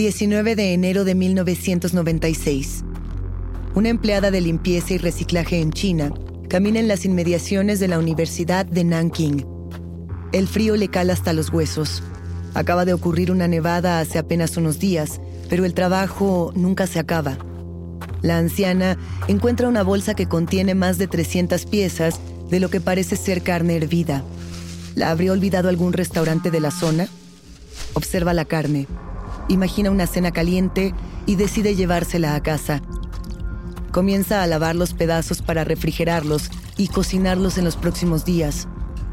...19 de enero de 1996... Una empleada de limpieza y reciclaje en China camina en las inmediaciones de la Universidad de Nanking. El frío le cala hasta los huesos. Acaba de ocurrir una nevada hace apenas unos días, pero el trabajo nunca se acaba. La anciana encuentra una bolsa que contiene más de 300 piezas de lo que parece ser carne hervida. ¿La habría olvidado algún restaurante de la zona? Observa la carne, imagina una cena caliente y decide llevársela a casa. Comienza a lavar los pedazos para refrigerarlos y cocinarlos en los próximos días.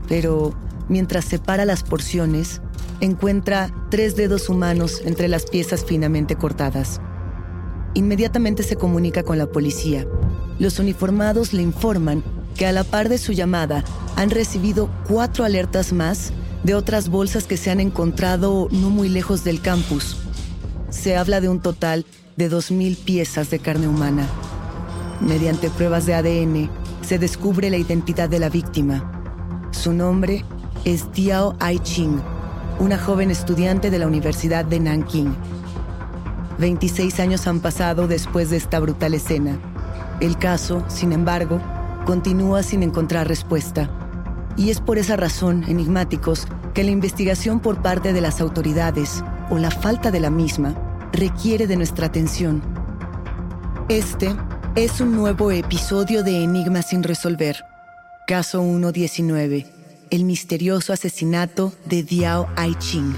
Pero mientras separa las porciones, encuentra tres dedos humanos entre las piezas finamente cortadas. Inmediatamente se comunica con la policía. Los uniformados le informan que a la par de su llamada han recibido cuatro alertas más de otras bolsas que se han encontrado no muy lejos del campus. Se habla de un total de 2.000 piezas de carne humana. Mediante pruebas de ADN, se descubre la identidad de la víctima. Su nombre es Diao Ai-ching, una joven estudiante de la Universidad de Nanking. 26 años han pasado después de esta brutal escena. El caso, sin embargo, continúa sin encontrar respuesta. Y es por esa razón, enigmáticos, que la investigación por parte de las autoridades, o la falta de la misma, requiere de nuestra atención. Este es un nuevo episodio de Enigmas sin resolver. Caso 119. El misterioso asesinato de Diao Ai-ching.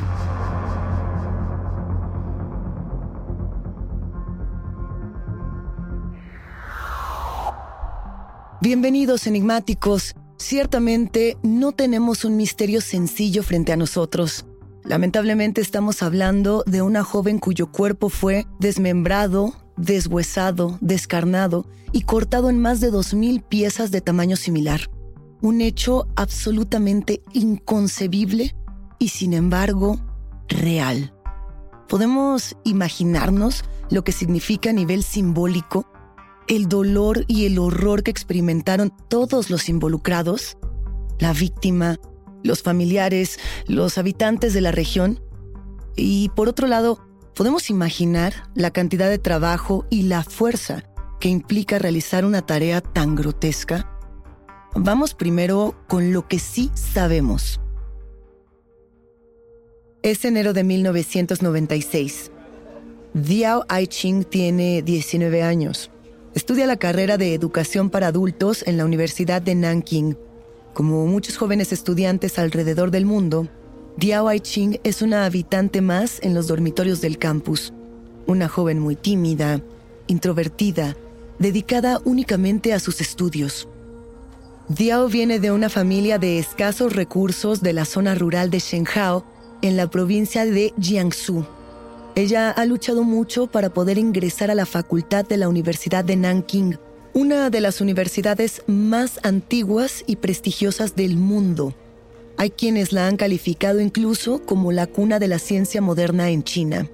Bienvenidos enigmáticos. Ciertamente no tenemos un misterio sencillo frente a nosotros. Lamentablemente estamos hablando de una joven cuyo cuerpo fue desmembrado, deshuesado, descarnado y cortado en más de 2.000 piezas de tamaño similar. Un hecho absolutamente inconcebible y sin embargo real. ¿Podemos imaginarnos lo que significa a nivel simbólico el dolor y el horror que experimentaron todos los involucrados? La víctima, los familiares, los habitantes de la región. Y por otro lado, podemos imaginar la cantidad de trabajo y la fuerza que implica realizar una tarea tan grotesca. Vamos primero con lo que sí sabemos. Es enero de 1996. Diao Aiching tiene 19 años. Estudia la carrera de Educación para Adultos en la Universidad de Nanking como muchos jóvenes estudiantes alrededor del mundo, Diao Aiching es una habitante más en los dormitorios del campus. Una joven muy tímida, introvertida, dedicada únicamente a sus estudios. Diao viene de una familia de escasos recursos de la zona rural de Shenhao, en la provincia de Jiangsu. Ella ha luchado mucho para poder ingresar a la facultad de la Universidad de Nanking, una de las universidades más antiguas y prestigiosas del mundo. Hay quienes la han calificado incluso como la cuna de la ciencia moderna en China.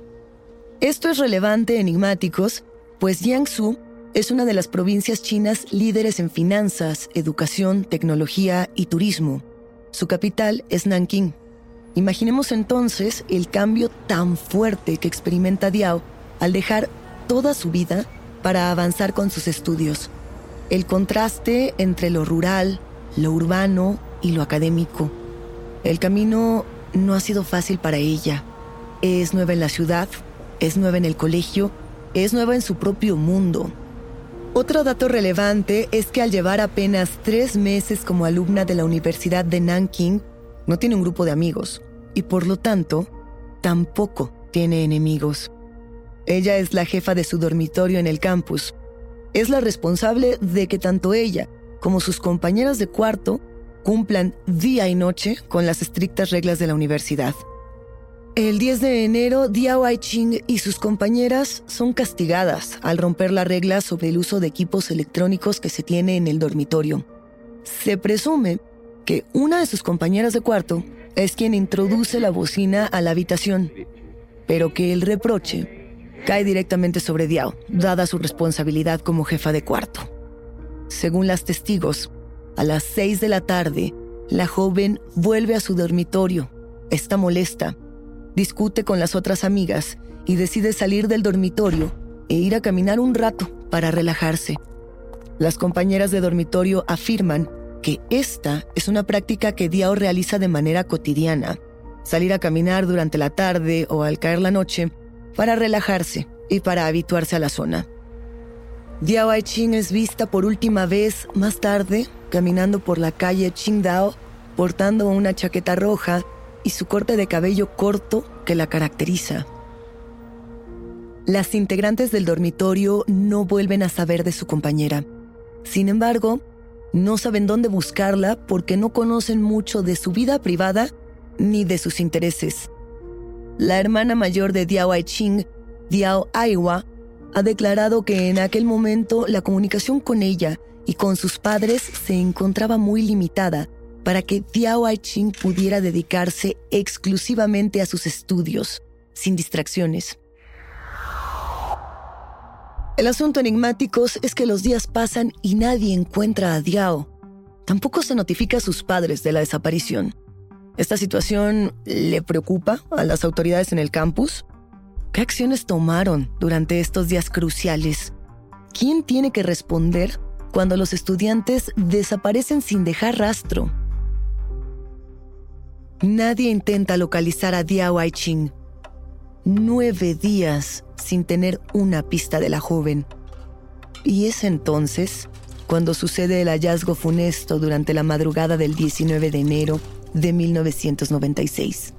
Esto es relevante enigmáticos, pues Jiangsu es una de las provincias chinas líderes en finanzas, educación, tecnología y turismo. Su capital es Nanking. Imaginemos entonces el cambio tan fuerte que experimenta Diao al dejar toda su vida para avanzar con sus estudios. El contraste entre lo rural, lo urbano y lo académico. El camino no ha sido fácil para ella. Es nueva en la ciudad, es nueva en el colegio, es nueva en su propio mundo. Otro dato relevante es que al llevar apenas tres meses como alumna de la Universidad de Nanking, no tiene un grupo de amigos y por lo tanto, tampoco tiene enemigos. Ella es la jefa de su dormitorio en el campus. Es la responsable de que tanto ella como sus compañeras de cuarto cumplan día y noche con las estrictas reglas de la universidad. El 10 de enero, Diao Ching y sus compañeras son castigadas al romper la regla sobre el uso de equipos electrónicos que se tiene en el dormitorio. Se presume que una de sus compañeras de cuarto es quien introduce la bocina a la habitación, pero que el reproche cae directamente sobre Diao, dada su responsabilidad como jefa de cuarto. Según las testigos, a las seis de la tarde, la joven vuelve a su dormitorio, está molesta, discute con las otras amigas y decide salir del dormitorio e ir a caminar un rato para relajarse. Las compañeras de dormitorio afirman que esta es una práctica que Diao realiza de manera cotidiana. Salir a caminar durante la tarde o al caer la noche para relajarse y para habituarse a la zona. Diao Aiching es vista por última vez más tarde caminando por la calle Qingdao portando una chaqueta roja y su corte de cabello corto que la caracteriza. Las integrantes del dormitorio no vuelven a saber de su compañera. Sin embargo, no saben dónde buscarla porque no conocen mucho de su vida privada ni de sus intereses. La hermana mayor de Diao Aiching, Diao Aiwa, ha declarado que en aquel momento la comunicación con ella y con sus padres se encontraba muy limitada para que Diao Aiching pudiera dedicarse exclusivamente a sus estudios, sin distracciones. El asunto enigmático es que los días pasan y nadie encuentra a Diao. Tampoco se notifica a sus padres de la desaparición. ¿Esta situación le preocupa a las autoridades en el campus? ¿Qué acciones tomaron durante estos días cruciales? ¿Quién tiene que responder cuando los estudiantes desaparecen sin dejar rastro? Nadie intenta localizar a Diao Aiching. Nueve días sin tener una pista de la joven. Y es entonces cuando sucede el hallazgo funesto durante la madrugada del 19 de enero de 1996.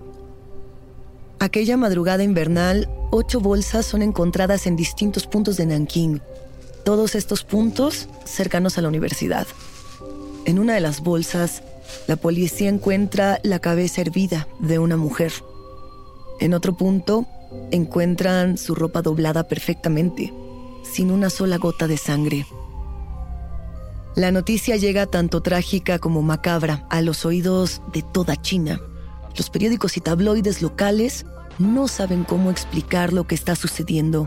Aquella madrugada invernal, ocho bolsas son encontradas en distintos puntos de Nanking, todos estos puntos cercanos a la universidad. En una de las bolsas, la policía encuentra la cabeza hervida de una mujer. En otro punto, encuentran su ropa doblada perfectamente, sin una sola gota de sangre. La noticia llega tanto trágica como macabra a los oídos de toda China. Los periódicos y tabloides locales no saben cómo explicar lo que está sucediendo.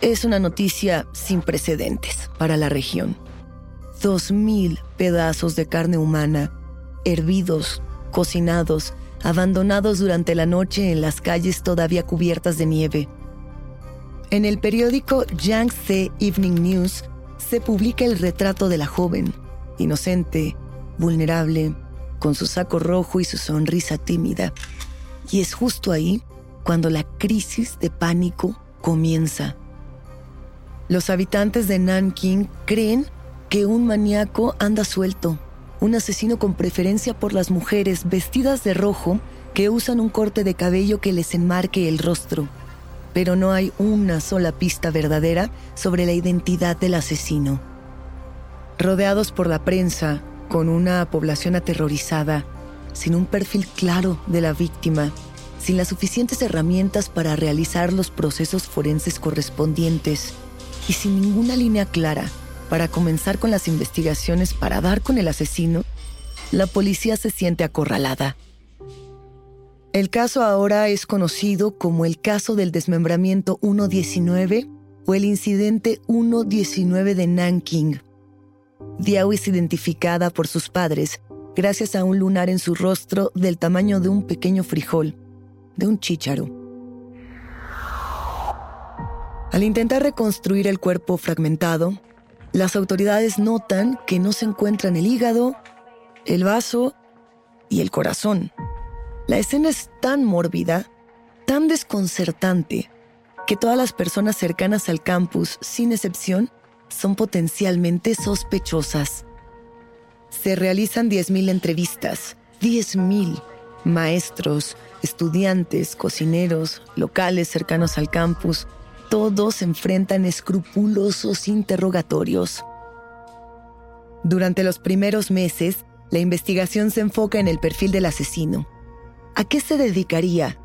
Es una noticia sin precedentes para la región. Dos mil pedazos de carne humana, hervidos, cocinados, abandonados durante la noche en las calles todavía cubiertas de nieve. En el periódico Yangtze Evening News se publica el retrato de la joven, inocente, vulnerable, con su saco rojo y su sonrisa tímida. Y es justo ahí cuando la crisis de pánico comienza. Los habitantes de Nanking creen que un maníaco anda suelto, un asesino con preferencia por las mujeres vestidas de rojo que usan un corte de cabello que les enmarque el rostro. Pero no hay una sola pista verdadera sobre la identidad del asesino. Rodeados por la prensa, con una población aterrorizada, sin un perfil claro de la víctima, sin las suficientes herramientas para realizar los procesos forenses correspondientes y sin ninguna línea clara para comenzar con las investigaciones para dar con el asesino, la policía se siente acorralada. El caso ahora es conocido como el caso del desmembramiento 119 o el incidente 119 de Nanking. Diao es identificada por sus padres gracias a un lunar en su rostro del tamaño de un pequeño frijol de un chícharo. Al intentar reconstruir el cuerpo fragmentado, las autoridades notan que no se encuentran el hígado, el vaso y el corazón. La escena es tan mórbida, tan desconcertante, que todas las personas cercanas al campus, sin excepción, son potencialmente sospechosas. Se realizan 10.000 entrevistas, 10.000 maestros, estudiantes, cocineros, locales cercanos al campus, todos enfrentan escrupulosos interrogatorios. Durante los primeros meses, la investigación se enfoca en el perfil del asesino. ¿A qué se dedicaría?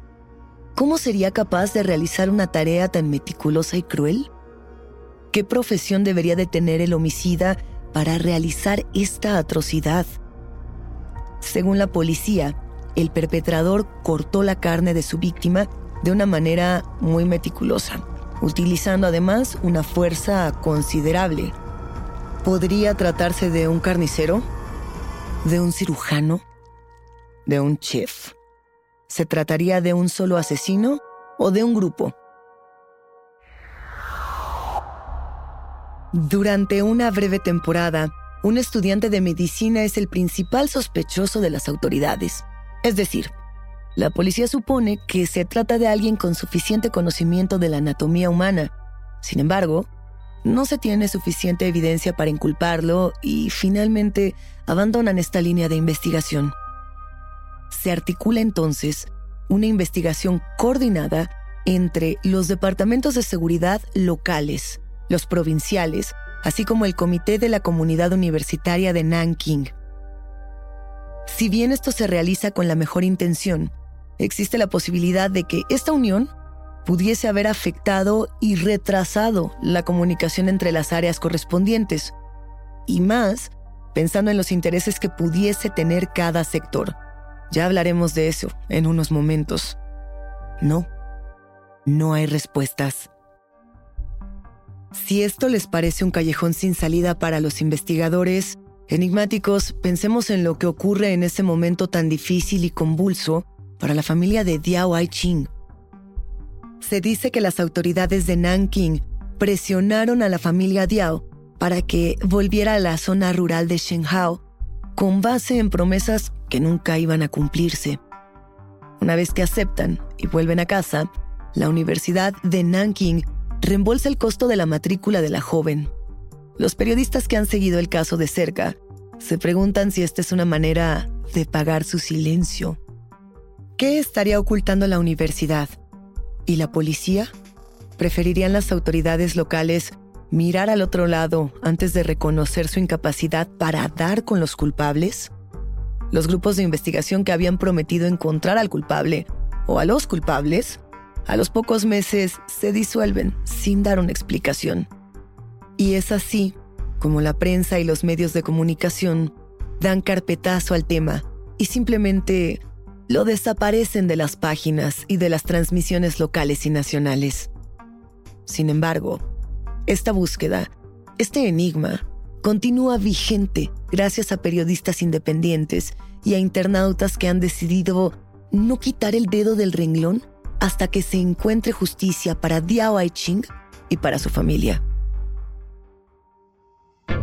¿Cómo sería capaz de realizar una tarea tan meticulosa y cruel? ¿Qué profesión debería de tener el homicida para realizar esta atrocidad? Según la policía, el perpetrador cortó la carne de su víctima de una manera muy meticulosa, utilizando además una fuerza considerable. ¿Podría tratarse de un carnicero? ¿De un cirujano? ¿De un chef? ¿Se trataría de un solo asesino o de un grupo? Durante una breve temporada, un estudiante de medicina es el principal sospechoso de las autoridades. Es decir, la policía supone que se trata de alguien con suficiente conocimiento de la anatomía humana. Sin embargo, no se tiene suficiente evidencia para inculparlo y finalmente abandonan esta línea de investigación. Se articula entonces una investigación coordinada entre los departamentos de seguridad locales, los provinciales, así como el Comité de la Comunidad Universitaria de Nanking, si bien esto se realiza con la mejor intención, existe la posibilidad de que esta unión pudiese haber afectado y retrasado la comunicación entre las áreas correspondientes, y más pensando en los intereses que pudiese tener cada sector. Ya hablaremos de eso en unos momentos. No, no hay respuestas. Si esto les parece un callejón sin salida para los investigadores, Enigmáticos, pensemos en lo que ocurre en ese momento tan difícil y convulso para la familia de Diao Ai-ching. Se dice que las autoridades de Nanking presionaron a la familia Diao para que volviera a la zona rural de Shenhao con base en promesas que nunca iban a cumplirse. Una vez que aceptan y vuelven a casa, la Universidad de Nanking reembolsa el costo de la matrícula de la joven. Los periodistas que han seguido el caso de cerca se preguntan si esta es una manera de pagar su silencio. ¿Qué estaría ocultando la universidad? ¿Y la policía? ¿Preferirían las autoridades locales mirar al otro lado antes de reconocer su incapacidad para dar con los culpables? Los grupos de investigación que habían prometido encontrar al culpable o a los culpables, a los pocos meses se disuelven sin dar una explicación. Y es así como la prensa y los medios de comunicación dan carpetazo al tema y simplemente lo desaparecen de las páginas y de las transmisiones locales y nacionales. Sin embargo, esta búsqueda, este enigma, continúa vigente gracias a periodistas independientes y a internautas que han decidido no quitar el dedo del renglón hasta que se encuentre justicia para Diao Ching y para su familia.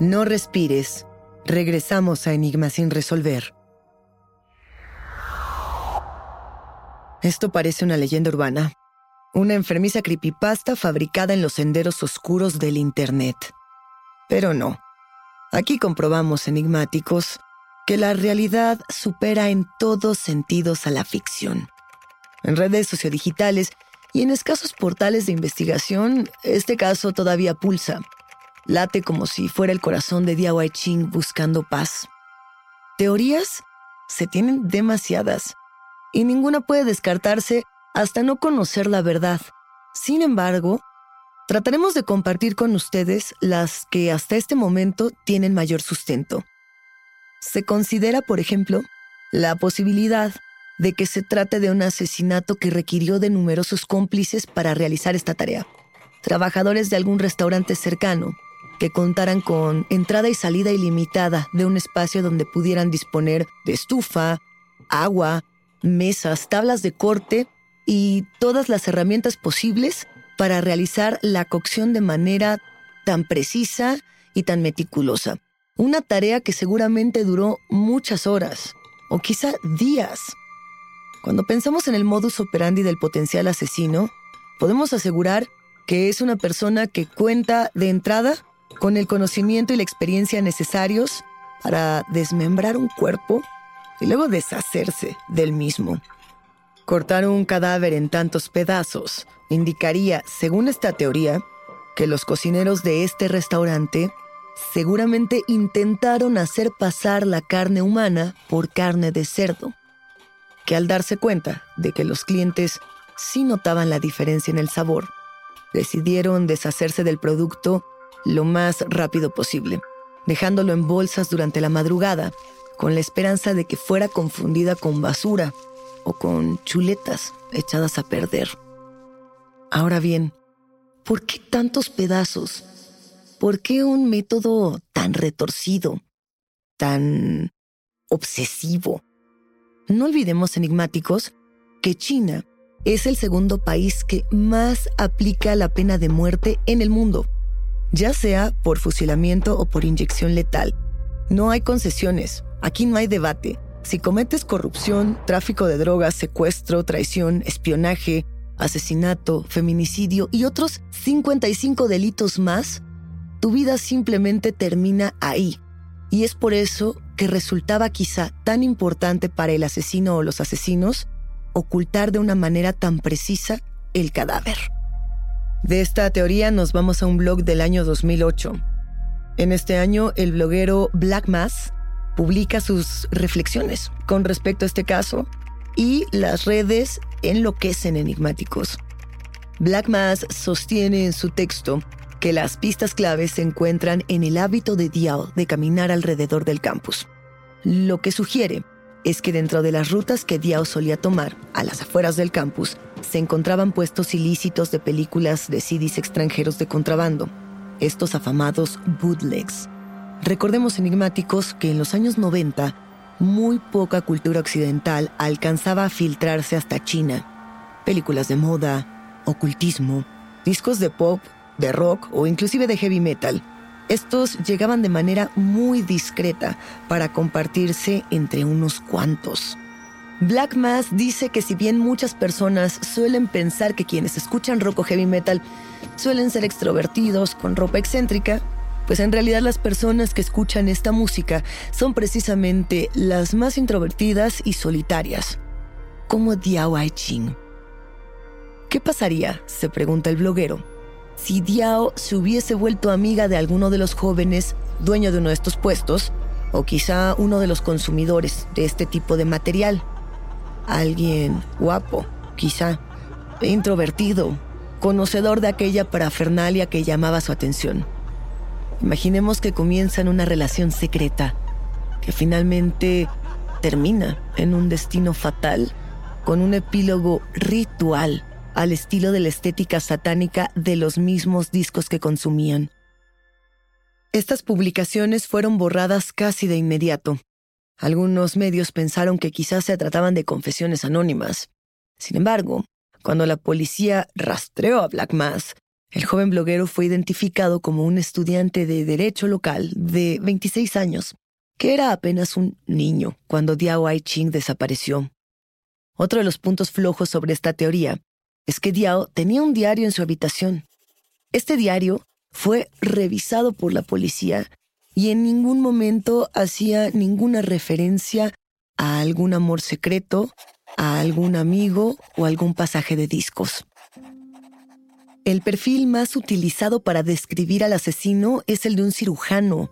No respires. Regresamos a Enigma sin resolver. Esto parece una leyenda urbana. Una enfermiza creepypasta fabricada en los senderos oscuros del Internet. Pero no. Aquí comprobamos, enigmáticos, que la realidad supera en todos sentidos a la ficción. En redes sociodigitales y en escasos portales de investigación, este caso todavía pulsa late como si fuera el corazón de Diao Ching buscando paz. Teorías se tienen demasiadas y ninguna puede descartarse hasta no conocer la verdad. Sin embargo, trataremos de compartir con ustedes las que hasta este momento tienen mayor sustento. Se considera, por ejemplo, la posibilidad de que se trate de un asesinato que requirió de numerosos cómplices para realizar esta tarea. Trabajadores de algún restaurante cercano, que contaran con entrada y salida ilimitada de un espacio donde pudieran disponer de estufa, agua, mesas, tablas de corte y todas las herramientas posibles para realizar la cocción de manera tan precisa y tan meticulosa. Una tarea que seguramente duró muchas horas o quizá días. Cuando pensamos en el modus operandi del potencial asesino, podemos asegurar que es una persona que cuenta de entrada con el conocimiento y la experiencia necesarios para desmembrar un cuerpo y luego deshacerse del mismo. Cortar un cadáver en tantos pedazos indicaría, según esta teoría, que los cocineros de este restaurante seguramente intentaron hacer pasar la carne humana por carne de cerdo, que al darse cuenta de que los clientes sí notaban la diferencia en el sabor, decidieron deshacerse del producto lo más rápido posible, dejándolo en bolsas durante la madrugada, con la esperanza de que fuera confundida con basura o con chuletas echadas a perder. Ahora bien, ¿por qué tantos pedazos? ¿Por qué un método tan retorcido, tan obsesivo? No olvidemos, enigmáticos, que China es el segundo país que más aplica la pena de muerte en el mundo ya sea por fusilamiento o por inyección letal. No hay concesiones, aquí no hay debate. Si cometes corrupción, tráfico de drogas, secuestro, traición, espionaje, asesinato, feminicidio y otros 55 delitos más, tu vida simplemente termina ahí. Y es por eso que resultaba quizá tan importante para el asesino o los asesinos ocultar de una manera tan precisa el cadáver. De esta teoría nos vamos a un blog del año 2008. En este año, el bloguero Black Mass publica sus reflexiones con respecto a este caso y las redes enloquecen enigmáticos. Black Mass sostiene en su texto que las pistas claves se encuentran en el hábito de Diao de caminar alrededor del campus. Lo que sugiere es que dentro de las rutas que Diao solía tomar, a las afueras del campus, se encontraban puestos ilícitos de películas de CDs extranjeros de contrabando, estos afamados bootlegs. Recordemos enigmáticos que en los años 90, muy poca cultura occidental alcanzaba a filtrarse hasta China. Películas de moda, ocultismo, discos de pop de rock o inclusive de heavy metal. Estos llegaban de manera muy discreta para compartirse entre unos cuantos. Black Mass dice que si bien muchas personas suelen pensar que quienes escuchan rock o heavy metal suelen ser extrovertidos con ropa excéntrica, pues en realidad las personas que escuchan esta música son precisamente las más introvertidas y solitarias, como Diao Ching. ¿Qué pasaría, se pregunta el bloguero, si Diao se hubiese vuelto amiga de alguno de los jóvenes dueño de uno de estos puestos, o quizá uno de los consumidores de este tipo de material. Alguien guapo, quizá, introvertido, conocedor de aquella parafernalia que llamaba su atención. Imaginemos que comienzan una relación secreta, que finalmente termina en un destino fatal, con un epílogo ritual al estilo de la estética satánica de los mismos discos que consumían. Estas publicaciones fueron borradas casi de inmediato. Algunos medios pensaron que quizás se trataban de confesiones anónimas. Sin embargo, cuando la policía rastreó a Black Mass, el joven bloguero fue identificado como un estudiante de derecho local de 26 años, que era apenas un niño cuando Diao Ai Ching desapareció. Otro de los puntos flojos sobre esta teoría es que Diao tenía un diario en su habitación. Este diario fue revisado por la policía y en ningún momento hacía ninguna referencia a algún amor secreto, a algún amigo o algún pasaje de discos. El perfil más utilizado para describir al asesino es el de un cirujano.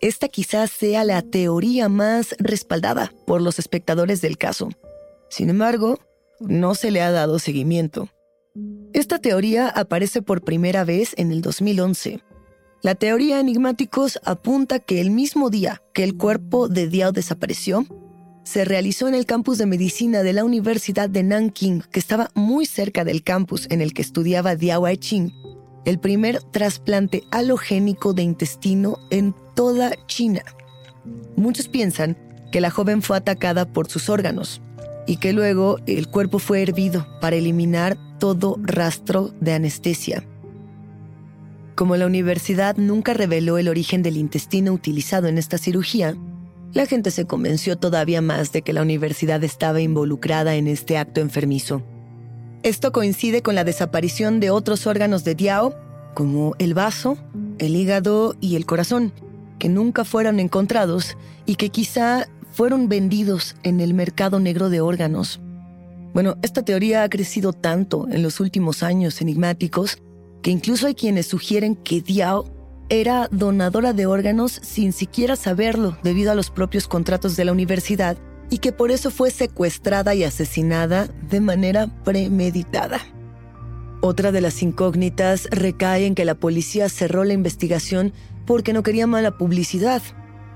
Esta quizás sea la teoría más respaldada por los espectadores del caso. Sin embargo, no se le ha dado seguimiento. Esta teoría aparece por primera vez en el 2011. La teoría enigmáticos apunta que el mismo día que el cuerpo de Diao desapareció, se realizó en el campus de medicina de la Universidad de Nanking, que estaba muy cerca del campus en el que estudiaba Diao Ching, el primer trasplante halogénico de intestino en toda China. Muchos piensan que la joven fue atacada por sus órganos, y que luego el cuerpo fue hervido para eliminar todo rastro de anestesia. Como la universidad nunca reveló el origen del intestino utilizado en esta cirugía, la gente se convenció todavía más de que la universidad estaba involucrada en este acto enfermizo. Esto coincide con la desaparición de otros órganos de Diao, como el vaso, el hígado y el corazón, que nunca fueron encontrados y que quizá fueron vendidos en el mercado negro de órganos. Bueno, esta teoría ha crecido tanto en los últimos años enigmáticos que incluso hay quienes sugieren que Diao era donadora de órganos sin siquiera saberlo debido a los propios contratos de la universidad y que por eso fue secuestrada y asesinada de manera premeditada. Otra de las incógnitas recae en que la policía cerró la investigación porque no quería mala publicidad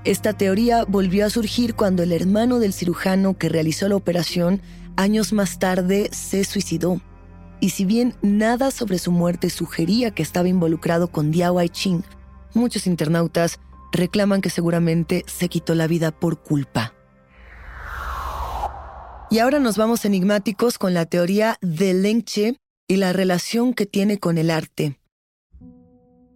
esta teoría volvió a surgir cuando el hermano del cirujano que realizó la operación años más tarde se suicidó. Y si bien nada sobre su muerte sugería que estaba involucrado con Diao Ching, muchos internautas reclaman que seguramente se quitó la vida por culpa. Y ahora nos vamos enigmáticos con la teoría de Leng Che y la relación que tiene con el arte.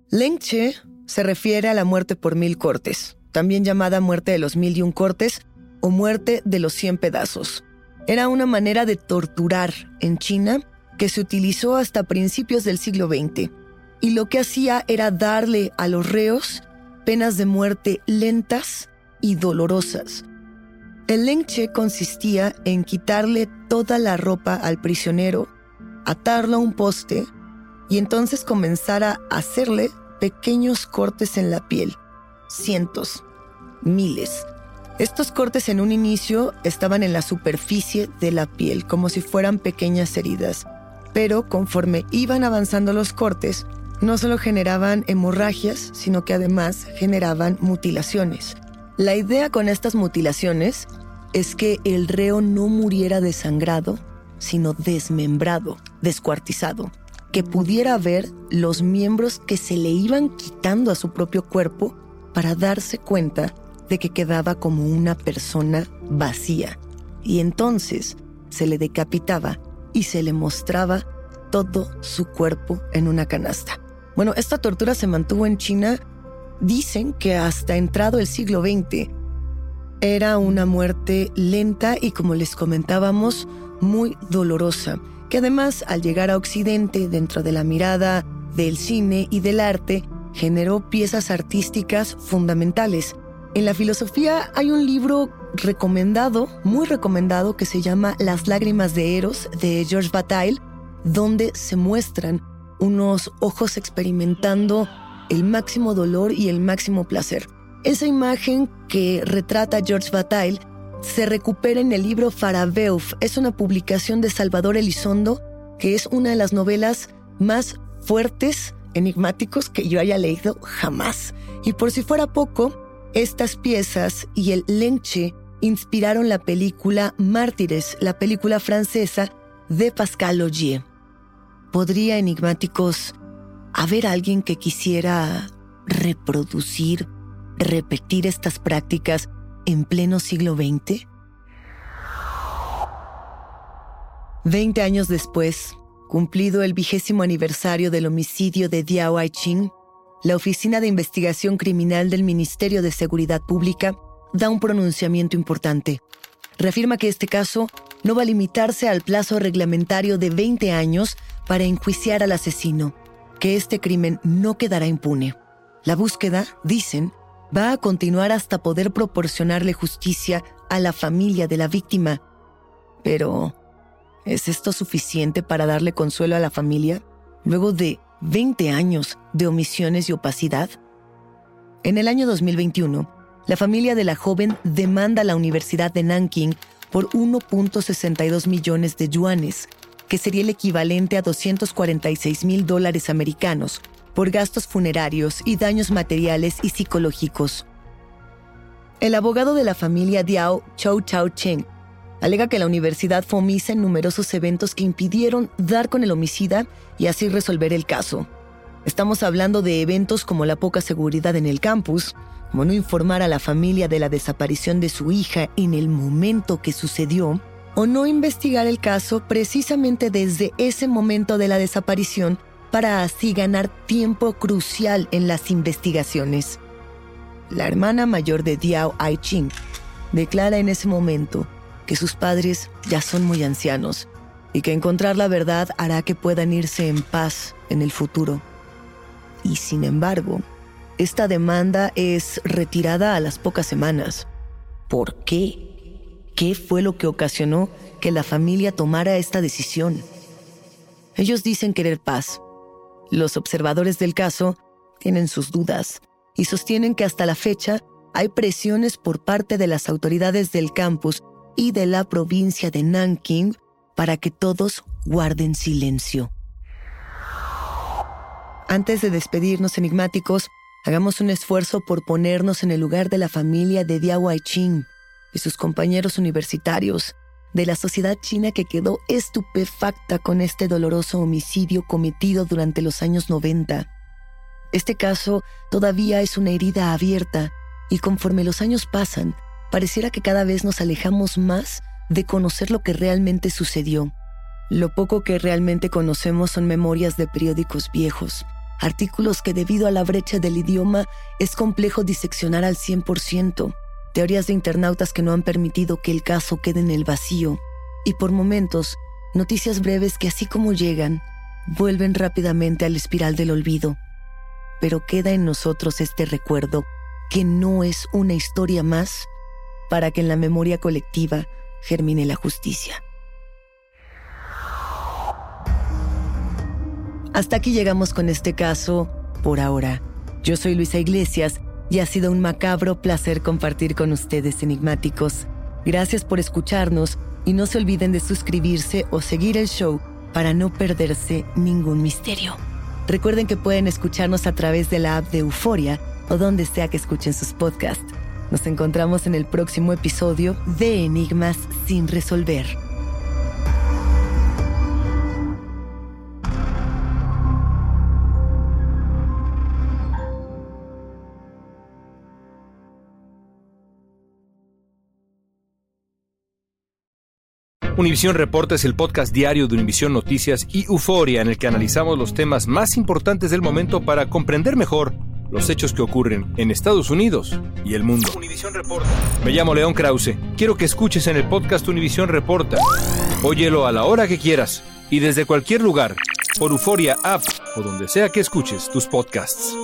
Leng Che se refiere a la muerte por mil cortes, también llamada muerte de los mil y un cortes, o muerte de los 100 pedazos. Era una manera de torturar en China que se utilizó hasta principios del siglo XX. Y lo que hacía era darle a los reos penas de muerte lentas y dolorosas. El lengche consistía en quitarle toda la ropa al prisionero, atarlo a un poste y entonces comenzar a hacerle pequeños cortes en la piel. Cientos, miles. Estos cortes en un inicio estaban en la superficie de la piel, como si fueran pequeñas heridas. Pero conforme iban avanzando los cortes, no solo generaban hemorragias, sino que además generaban mutilaciones. La idea con estas mutilaciones es que el reo no muriera desangrado, sino desmembrado, descuartizado, que pudiera ver los miembros que se le iban quitando a su propio cuerpo para darse cuenta de que quedaba como una persona vacía. Y entonces se le decapitaba y se le mostraba todo su cuerpo en una canasta. Bueno, esta tortura se mantuvo en China, dicen que hasta entrado el siglo XX. Era una muerte lenta y como les comentábamos, muy dolorosa, que además al llegar a Occidente dentro de la mirada del cine y del arte, generó piezas artísticas fundamentales. En la filosofía hay un libro recomendado, muy recomendado, que se llama Las lágrimas de Eros de George Bataille, donde se muestran unos ojos experimentando el máximo dolor y el máximo placer. Esa imagen que retrata George Bataille se recupera en el libro Farabeuf. Es una publicación de Salvador Elizondo, que es una de las novelas más fuertes, enigmáticos que yo haya leído jamás. Y por si fuera poco, estas piezas y el lenche inspiraron la película Mártires, la película francesa de Pascal Augier. ¿Podría, enigmáticos, haber alguien que quisiera reproducir, repetir estas prácticas en pleno siglo XX? Veinte años después, cumplido el vigésimo aniversario del homicidio de Diao Aiching, la Oficina de Investigación Criminal del Ministerio de Seguridad Pública da un pronunciamiento importante. Reafirma que este caso no va a limitarse al plazo reglamentario de 20 años para enjuiciar al asesino, que este crimen no quedará impune. La búsqueda, dicen, va a continuar hasta poder proporcionarle justicia a la familia de la víctima. Pero, ¿es esto suficiente para darle consuelo a la familia luego de 20 años de omisiones y opacidad? En el año 2021, la familia de la joven demanda a la Universidad de Nanking por 1.62 millones de yuanes, que sería el equivalente a 246 mil dólares americanos, por gastos funerarios y daños materiales y psicológicos. El abogado de la familia Diao, Chou Chao Cheng, alega que la universidad fue omisa en numerosos eventos que impidieron dar con el homicida y así resolver el caso. Estamos hablando de eventos como la poca seguridad en el campus, como no informar a la familia de la desaparición de su hija en el momento que sucedió, o no investigar el caso precisamente desde ese momento de la desaparición para así ganar tiempo crucial en las investigaciones. La hermana mayor de Diao Aiching declara en ese momento que sus padres ya son muy ancianos y que encontrar la verdad hará que puedan irse en paz en el futuro. Y sin embargo, esta demanda es retirada a las pocas semanas. ¿Por qué? ¿Qué fue lo que ocasionó que la familia tomara esta decisión? Ellos dicen querer paz. Los observadores del caso tienen sus dudas y sostienen que hasta la fecha hay presiones por parte de las autoridades del campus y de la provincia de Nanking para que todos guarden silencio. Antes de despedirnos enigmáticos, hagamos un esfuerzo por ponernos en el lugar de la familia de Diao Aiching de sus compañeros universitarios, de la sociedad china que quedó estupefacta con este doloroso homicidio cometido durante los años 90. Este caso todavía es una herida abierta y conforme los años pasan, pareciera que cada vez nos alejamos más de conocer lo que realmente sucedió. Lo poco que realmente conocemos son memorias de periódicos viejos, artículos que debido a la brecha del idioma es complejo diseccionar al 100%, teorías de internautas que no han permitido que el caso quede en el vacío y por momentos noticias breves que así como llegan, vuelven rápidamente al espiral del olvido. Pero queda en nosotros este recuerdo que no es una historia más para que en la memoria colectiva germine la justicia. Hasta aquí llegamos con este caso por ahora. Yo soy Luisa Iglesias y ha sido un macabro placer compartir con ustedes enigmáticos. Gracias por escucharnos y no se olviden de suscribirse o seguir el show para no perderse ningún misterio. Recuerden que pueden escucharnos a través de la app de Euforia o donde sea que escuchen sus podcasts. Nos encontramos en el próximo episodio de Enigmas sin resolver. Univisión Reporta es el podcast diario de Univisión Noticias y Euforia en el que analizamos los temas más importantes del momento para comprender mejor los hechos que ocurren en Estados Unidos y el mundo. Univisión Reporta. Me llamo León Krause. Quiero que escuches en el podcast Univisión Reporta. Óyelo a la hora que quieras y desde cualquier lugar, por Euforia App o donde sea que escuches tus podcasts.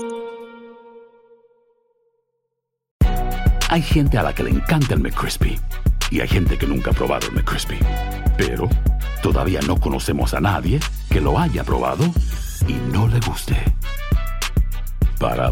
Hay gente a la que le encanta el McCrispy y hay gente que nunca ha probado el McCrispy. Pero todavía no conocemos a nadie que lo haya probado y no le guste. Para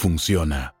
funciona.